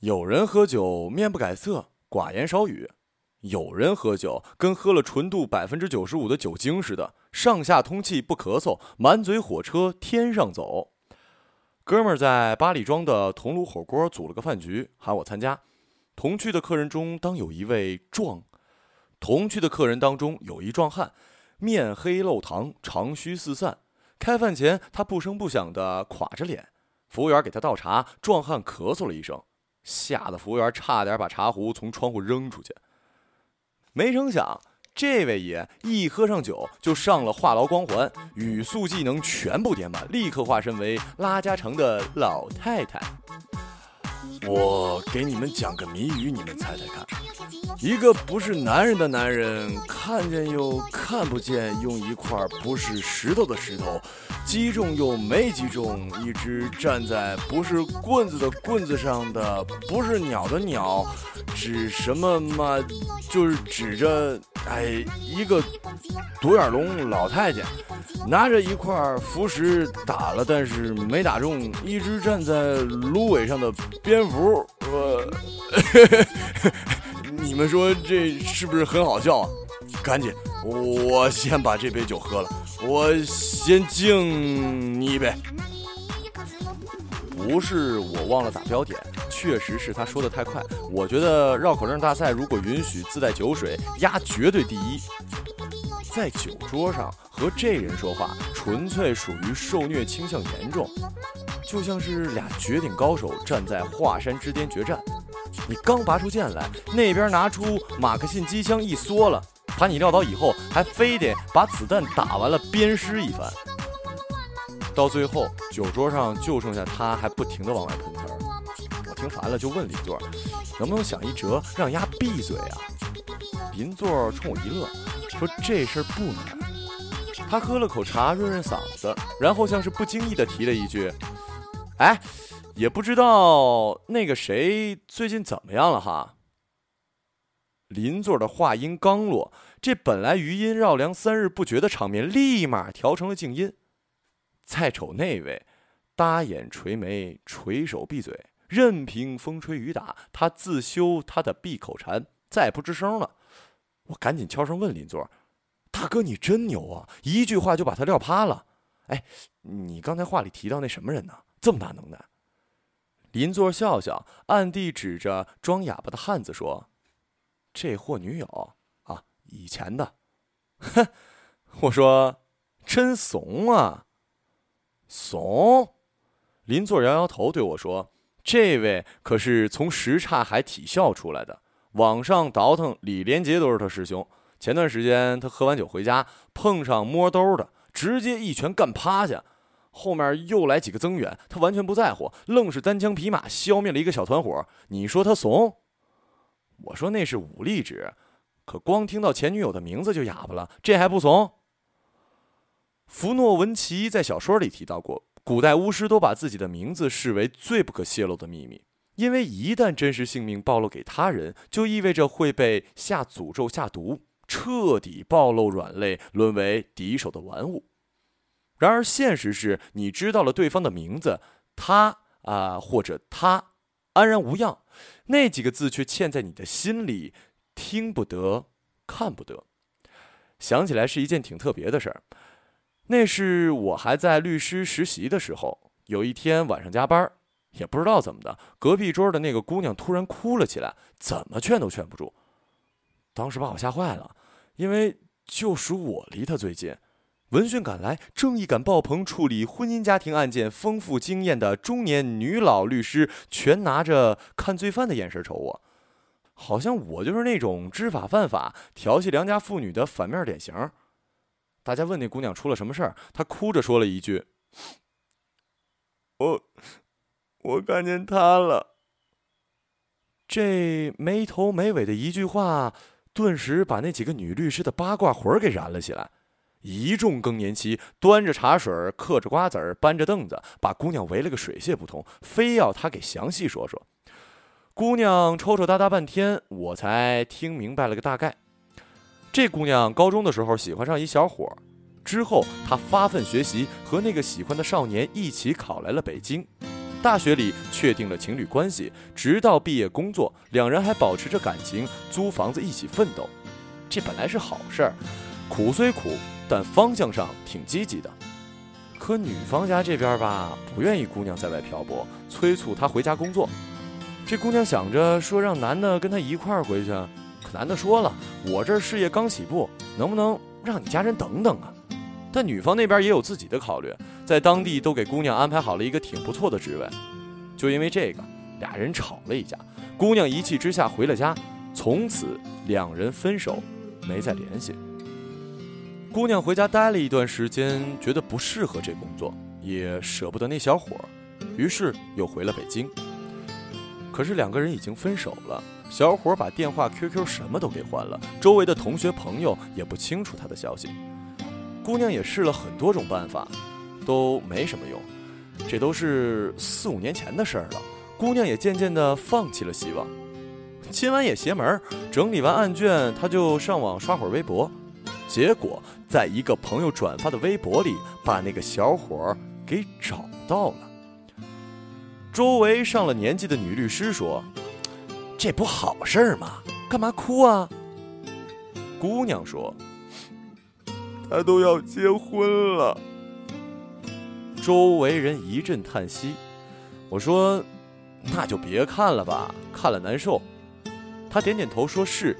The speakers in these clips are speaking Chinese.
有人喝酒面不改色，寡言少语；有人喝酒跟喝了纯度百分之九十五的酒精似的，上下通气不咳嗽，满嘴火车天上走。哥们儿在八里庄的桐炉火锅组了个饭局，喊我参加。同去的客人中，当有一位壮。同去的客人当中有一壮汉，面黑露糖，长须四散。开饭前，他不声不响地垮着脸。服务员给他倒茶，壮汉咳嗽了一声。吓得服务员差点把茶壶从窗户扔出去。没成想，这位爷一喝上酒就上了话痨光环，语速技能全部点满，立刻化身为拉家常的老太太。我给你们讲个谜语，你们猜猜看。一个不是男人的男人，看见又看不见，用一块不是石头的石头，击中又没击中，一只站在不是棍子的棍子上的，不是鸟的鸟，指什么嘛？就是指着哎一个独眼龙老太监，拿着一块符石打了，但是没打中，一只站在芦苇上的蝙蝠。呃。你们说这是不是很好笑啊？赶紧，我先把这杯酒喝了。我先敬你一杯。不是我忘了打标点，确实是他说的太快。我觉得绕口令大赛如果允许自带酒水，压绝对第一。在酒桌上和这人说话，纯粹属于受虐倾向严重，就像是俩绝顶高手站在华山之巅决战。你刚拔出剑来，那边拿出马克沁机枪一缩了，把你撂倒以后，还非得把子弹打完了鞭尸一番。到最后，酒桌上就剩下他，还不停的往外喷词儿。我听烦了，就问邻座，能不能想一辙让丫闭嘴啊？邻座冲我一乐，说这事儿不难。他喝了口茶润润嗓子，然后像是不经意的提了一句：“哎。”也不知道那个谁最近怎么样了哈。邻座的话音刚落，这本来余音绕梁三日不绝的场面立马调成了静音。再瞅那位，搭眼垂眉，垂手闭嘴，任凭风吹雨打，他自修他的闭口禅，再不吱声了。我赶紧悄声问邻座：“大哥，你真牛啊！一句话就把他撂趴了。哎，你刚才话里提到那什么人呢？这么大能耐？”邻座笑笑，暗地指着装哑巴的汉子说：“这货女友啊，以前的。”哼，我说：“真怂啊！”怂。邻座摇摇头对我说：“这位可是从什刹海体校出来的，网上倒腾李连杰都是他师兄。前段时间他喝完酒回家，碰上摸兜的，直接一拳干趴下。”后面又来几个增援，他完全不在乎，愣是单枪匹马消灭了一个小团伙。你说他怂？我说那是武力值，可光听到前女友的名字就哑巴了，这还不怂？弗诺文奇在小说里提到过，古代巫师都把自己的名字视为最不可泄露的秘密，因为一旦真实姓名暴露给他人，就意味着会被下诅咒、下毒，彻底暴露软肋，沦为敌手的玩物。然而，现实是你知道了对方的名字，他啊或者他安然无恙，那几个字却嵌在你的心里，听不得，看不得。想起来是一件挺特别的事儿。那是我还在律师实习的时候，有一天晚上加班，也不知道怎么的，隔壁桌的那个姑娘突然哭了起来，怎么劝都劝不住。当时把我吓坏了，因为就属我离她最近。闻讯赶来，正义感爆棚，处理婚姻家庭案件丰富经验的中年女老律师，全拿着看罪犯的眼神瞅我，好像我就是那种知法犯法、调戏良家妇女的反面典型。大家问那姑娘出了什么事儿，她哭着说了一句：“我，我看见他了。”这没头没尾的一句话，顿时把那几个女律师的八卦魂给燃了起来。一众更年期端着茶水，嗑着瓜子儿，搬着凳子，把姑娘围了个水泄不通，非要她给详细说说。姑娘抽抽搭搭半天，我才听明白了个大概。这姑娘高中的时候喜欢上一小伙，之后她发奋学习，和那个喜欢的少年一起考来了北京。大学里确定了情侣关系，直到毕业工作，两人还保持着感情，租房子一起奋斗。这本来是好事儿，苦虽苦，但方向上挺积极的。可女方家这边吧，不愿意姑娘在外漂泊，催促她回家工作。这姑娘想着说让男的跟她一块儿回去，可男的说了，我这事业刚起步，能不能让你家人等等啊？但女方那边也有自己的考虑，在当地都给姑娘安排好了一个挺不错的职位。就因为这个，俩人吵了一架，姑娘一气之下回了家，从此两人分手。没再联系。姑娘回家待了一段时间，觉得不适合这工作，也舍不得那小伙，于是又回了北京。可是两个人已经分手了，小伙把电话、QQ 什么都给换了，周围的同学朋友也不清楚他的消息。姑娘也试了很多种办法，都没什么用。这都是四五年前的事儿了，姑娘也渐渐的放弃了希望。今晚也邪门，整理完案卷，她就上网刷会儿微博，结果在一个朋友转发的微博里，把那个小伙儿给找到了。周围上了年纪的女律师说：“这不好事儿吗？干嘛哭啊？”姑娘说：“他都要结婚了。”周围人一阵叹息。我说：“那就别看了吧，看了难受。”他点点头，说是，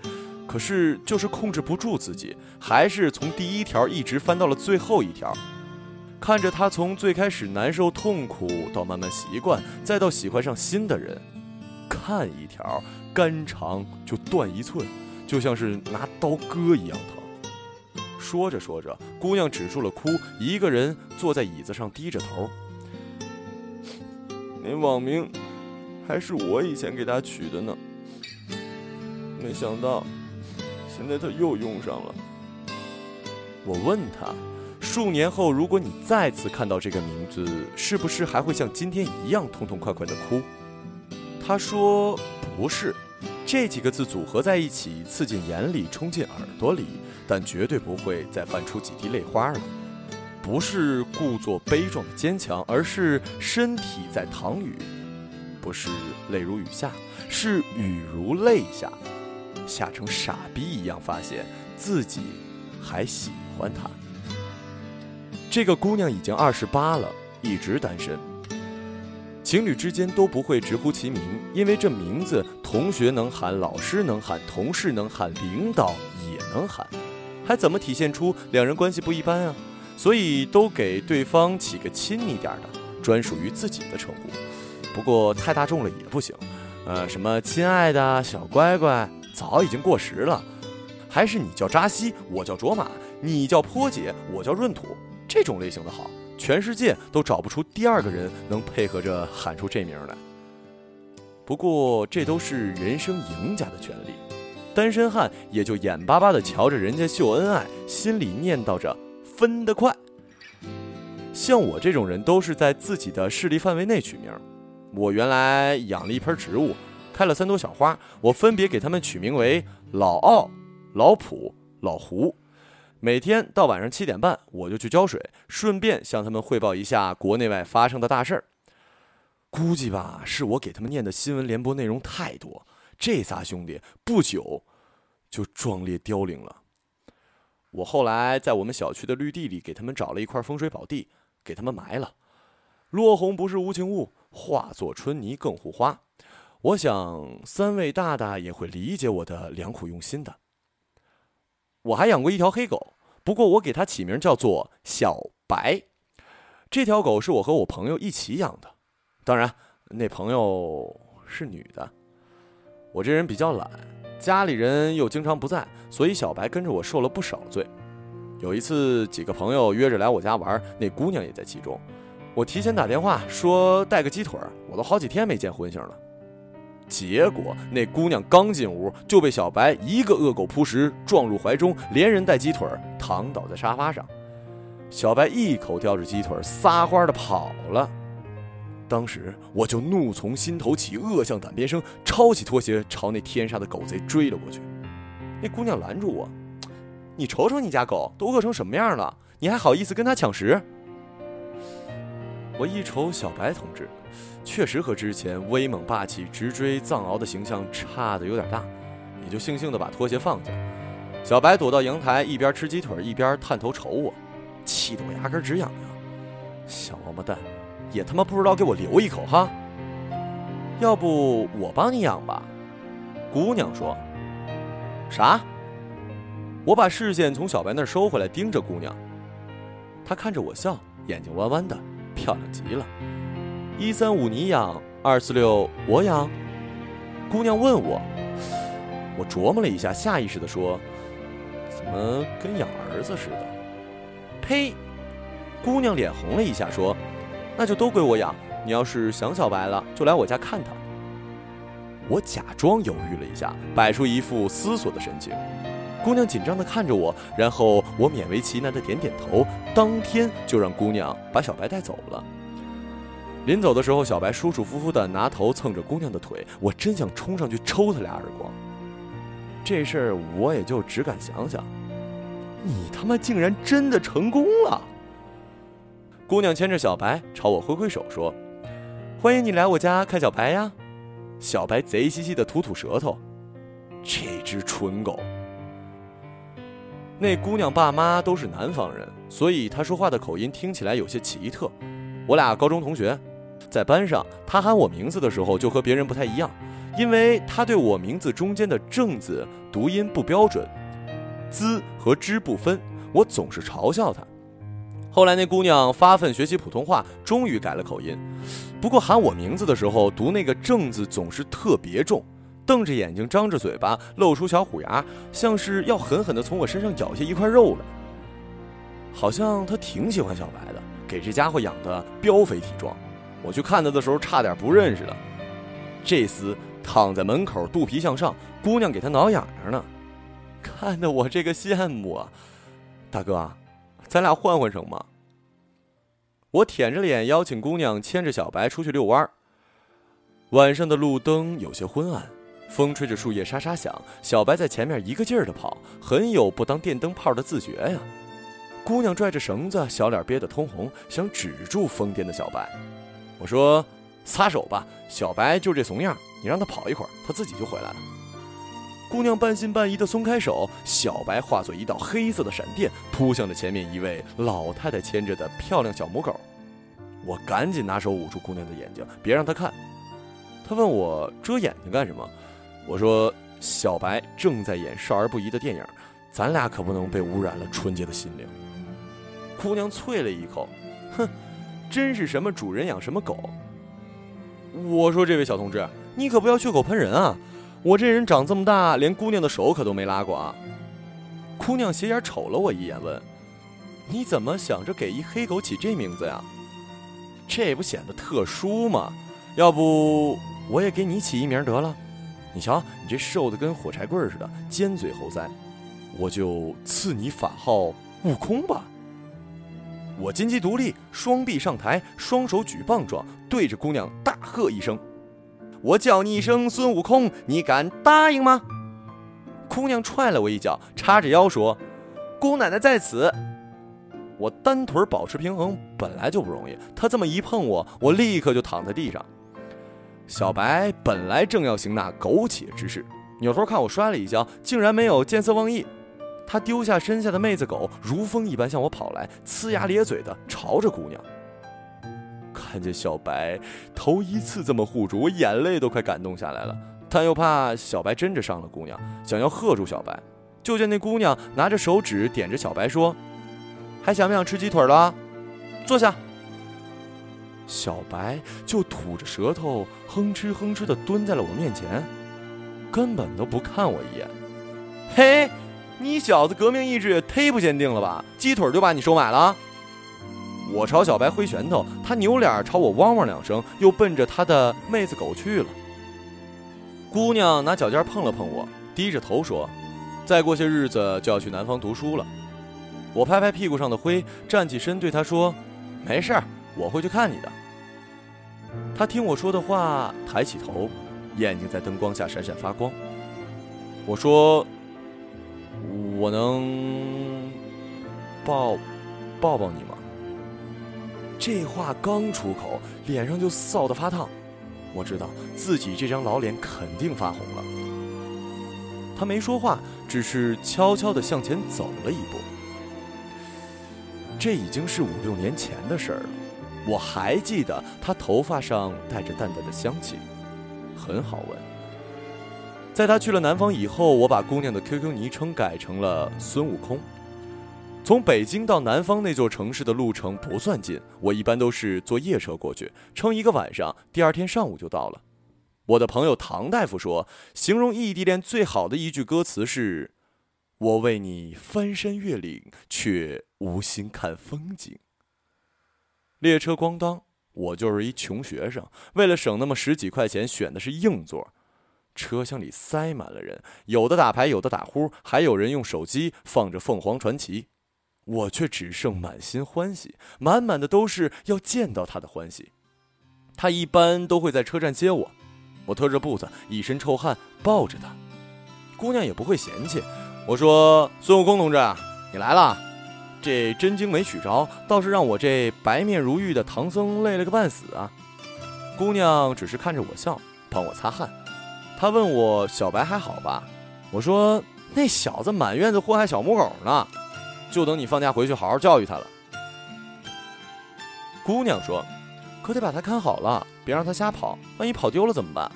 可是就是控制不住自己，还是从第一条一直翻到了最后一条。看着他从最开始难受痛苦，到慢慢习惯，再到喜欢上新的人，看一条肝肠就断一寸，就像是拿刀割一样疼。说着说着，姑娘止住了哭，一个人坐在椅子上低着头。那网名还是我以前给他取的呢。没想到，现在他又用上了。我问他，数年后如果你再次看到这个名字，是不是还会像今天一样痛痛快快的哭？他说不是，这几个字组合在一起，刺进眼里，冲进耳朵里，但绝对不会再翻出几滴泪花了。不是故作悲壮的坚强，而是身体在淌雨。不是泪如雨下，是雨如泪下。吓成傻逼一样，发现自己还喜欢他。这个姑娘已经二十八了，一直单身。情侣之间都不会直呼其名，因为这名字同学能喊，老师能喊，同事能喊，领导也能喊，还怎么体现出两人关系不一般啊？所以都给对方起个亲昵点的、专属于自己的称呼。不过太大众了也不行，呃，什么亲爱的小乖乖。早已经过时了，还是你叫扎西，我叫卓玛，你叫坡姐，我叫闰土，这种类型的好，全世界都找不出第二个人能配合着喊出这名来。不过这都是人生赢家的权利，单身汉也就眼巴巴地瞧着人家秀恩爱，心里念叨着分得快。像我这种人都是在自己的势力范围内取名，我原来养了一盆植物。开了三朵小花，我分别给它们取名为老奥、老普、老胡。每天到晚上七点半，我就去浇水，顺便向他们汇报一下国内外发生的大事儿。估计吧，是我给他们念的新闻联播内容太多，这仨兄弟不久就壮烈凋零了。我后来在我们小区的绿地里给他们找了一块风水宝地，给他们埋了。落红不是无情物，化作春泥更护花。我想三位大大也会理解我的良苦用心的。我还养过一条黑狗，不过我给它起名叫做小白。这条狗是我和我朋友一起养的，当然那朋友是女的。我这人比较懒，家里人又经常不在，所以小白跟着我受了不少罪。有一次几个朋友约着来我家玩，那姑娘也在其中。我提前打电话说带个鸡腿，我都好几天没见荤腥了。结果那姑娘刚进屋，就被小白一个恶狗扑食，撞入怀中，连人带鸡腿躺倒在沙发上。小白一口叼着鸡腿，撒欢的跑了。当时我就怒从心头起，恶向胆边生，抄起拖鞋朝那天杀的狗贼追了过去。那姑娘拦住我：“你瞅瞅你家狗都饿成什么样了，你还好意思跟它抢食？”我一瞅小白同志，确实和之前威猛霸气、直追藏獒的形象差的有点大，也就悻悻地把拖鞋放下。小白躲到阳台，一边吃鸡腿一边探头瞅我，气得我牙根直痒痒。小王八蛋，也他妈不知道给我留一口哈！要不我帮你养吧？姑娘说。啥？我把视线从小白那儿收回来，盯着姑娘。她看着我笑，眼睛弯弯的。漂亮极了，一三五你养，二四六我养。姑娘问我，我琢磨了一下，下意识的说：“怎么跟养儿子似的？”呸！姑娘脸红了一下，说：“那就都归我养。你要是想小白了，就来我家看他。”我假装犹豫了一下，摆出一副思索的神情。姑娘紧张地看着我，然后我勉为其难地点点头，当天就让姑娘把小白带走了。临走的时候，小白舒舒服服地拿头蹭着姑娘的腿，我真想冲上去抽他俩耳光。这事儿我也就只敢想想。你他妈竟然真的成功了！姑娘牵着小白朝我挥挥手说：“欢迎你来我家看小白呀！”小白贼兮兮地吐吐舌头，这只蠢狗。那姑娘爸妈都是南方人，所以她说话的口音听起来有些奇特。我俩高中同学，在班上，她喊我名字的时候就和别人不太一样，因为她对我名字中间的“正”字读音不标准，“滋”和“之”不分，我总是嘲笑她。后来那姑娘发奋学习普通话，终于改了口音，不过喊我名字的时候读那个“正”字总是特别重。瞪着眼睛，张着嘴巴，露出小虎牙，像是要狠狠地从我身上咬下一块肉来。好像他挺喜欢小白的，给这家伙养的膘肥体壮。我去看他的时候，差点不认识了。这厮躺在门口，肚皮向上，姑娘给他挠痒痒呢，看得我这个羡慕啊！大哥，咱俩换换成吗？我舔着脸邀请姑娘牵着小白出去遛弯儿。晚上的路灯有些昏暗。风吹着树叶沙沙响，小白在前面一个劲儿的跑，很有不当电灯泡的自觉呀。姑娘拽着绳子，小脸憋得通红，想止住疯癫的小白。我说：“撒手吧，小白就这怂样，你让他跑一会儿，他自己就回来了。”姑娘半信半疑的松开手，小白化作一道黑色的闪电，扑向了前面一位老太太牵着的漂亮小母狗。我赶紧拿手捂住姑娘的眼睛，别让她看。她问我遮眼睛干什么？我说：“小白正在演少儿不宜的电影，咱俩可不能被污染了纯洁的心灵。”姑娘啐了一口：“哼，真是什么主人养什么狗。”我说：“这位小同志，你可不要血口喷人啊！我这人长这么大，连姑娘的手可都没拉过啊！”姑娘斜眼瞅了我一眼，问：“你怎么想着给一黑狗起这名字呀？这不显得特殊吗？要不我也给你起一名得了？”你瞧，你这瘦的跟火柴棍似的，尖嘴猴腮，我就赐你法号悟空吧。我金鸡独立，双臂上抬，双手举棒状，对着姑娘大喝一声：“我叫你一声孙悟空，你敢答应吗？”姑娘踹了我一脚，叉着腰说：“姑奶奶在此。”我单腿保持平衡本来就不容易，她这么一碰我，我立刻就躺在地上。小白本来正要行那苟且之事，扭头看我摔了一跤，竟然没有见色忘义。他丢下身下的妹子狗，如风一般向我跑来，呲牙咧嘴的朝着姑娘。看见小白头一次这么护住我，眼泪都快感动下来了。但又怕小白真着伤了姑娘，想要喝住小白。就见那姑娘拿着手指点着小白说：“还想不想吃鸡腿了？坐下。”小白就吐着舌头，哼哧哼哧的蹲在了我面前，根本都不看我一眼。嘿，你小子革命意志也忒不坚定了吧？鸡腿就把你收买了？我朝小白挥拳头，他扭脸朝我汪汪两声，又奔着他的妹子狗去了。姑娘拿脚尖碰了碰我，低着头说：“再过些日子就要去南方读书了。”我拍拍屁股上的灰，站起身对他说：“没事儿，我会去看你的。”他听我说的话，抬起头，眼睛在灯光下闪闪发光。我说：“我能抱抱抱你吗？”这话刚出口，脸上就臊得发烫。我知道自己这张老脸肯定发红了。他没说话，只是悄悄地向前走了一步。这已经是五六年前的事儿了，我还记得他头发上带着淡淡的香气，很好闻。在他去了南方以后，我把姑娘的 QQ 昵称改成了孙悟空。从北京到南方那座城市的路程不算近，我一般都是坐夜车过去，撑一个晚上，第二天上午就到了。我的朋友唐大夫说，形容异地恋最好的一句歌词是：“我为你翻山越岭，却无心看风景。”列车咣当，我就是一穷学生，为了省那么十几块钱，选的是硬座。车厢里塞满了人，有的打牌，有的打呼，还有人用手机放着凤凰传奇。我却只剩满心欢喜，满满的都是要见到他的欢喜。他一般都会在车站接我，我拖着步子，一身臭汗，抱着他。姑娘也不会嫌弃。我说：“孙悟空同志，你来了。”这真经没取着，倒是让我这白面如玉的唐僧累了个半死啊。姑娘只是看着我笑，帮我擦汗。她问我小白还好吧？我说：“那小子满院子祸害小母狗呢。”就等你放假回去好好教育他了。姑娘说：“可得把他看好了，别让他瞎跑，万一跑丢了怎么办？”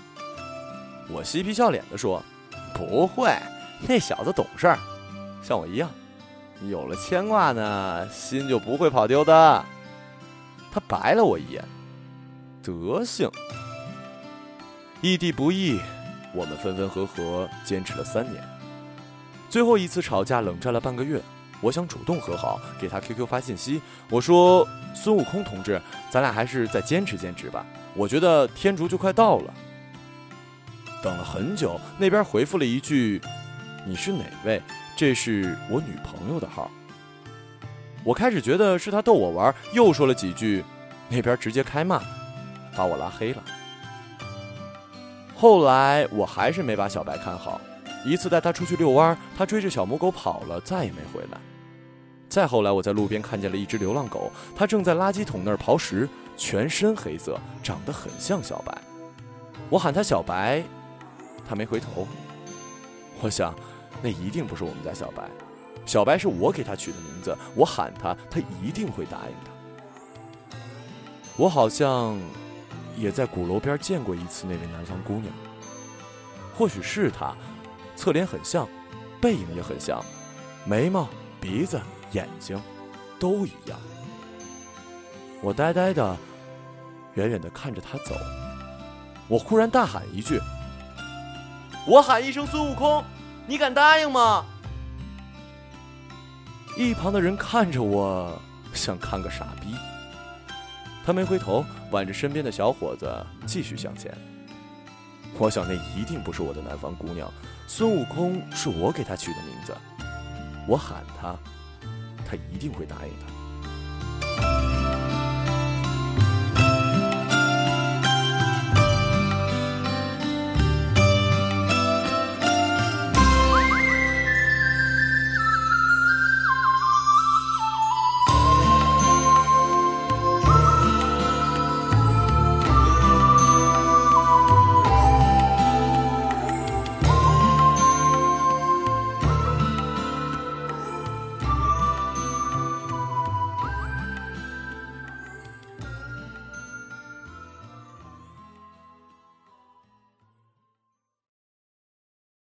我嬉皮笑脸的说：“不会，那小子懂事儿，像我一样，有了牵挂呢，心就不会跑丢的。”他白了我一眼，德行。异地不易，我们分分合合坚持了三年，最后一次吵架冷战了半个月。我想主动和好，给他 QQ 发信息。我说：“孙悟空同志，咱俩还是再坚持坚持吧。我觉得天竺就快到了。”等了很久，那边回复了一句：“你是哪位？这是我女朋友的号。”我开始觉得是他逗我玩，又说了几句，那边直接开骂，把我拉黑了。后来我还是没把小白看好。一次带他出去遛弯，他追着小母狗跑了，再也没回来。再后来，我在路边看见了一只流浪狗，它正在垃圾桶那儿刨食，全身黑色，长得很像小白。我喊它小白，它没回头。我想，那一定不是我们家小白。小白是我给他取的名字，我喊他，他一定会答应的。我好像也在鼓楼边见过一次那位南方姑娘，或许是她。侧脸很像，背影也很像，眉毛、鼻子、眼睛都一样。我呆呆的，远远的看着他走。我忽然大喊一句：“我喊一声孙悟空，你敢答应吗？”一旁的人看着我，像看个傻逼。他没回头，挽着身边的小伙子继续向前。我想，那一定不是我的南方姑娘。孙悟空是我给他取的名字，我喊他，他一定会答应的。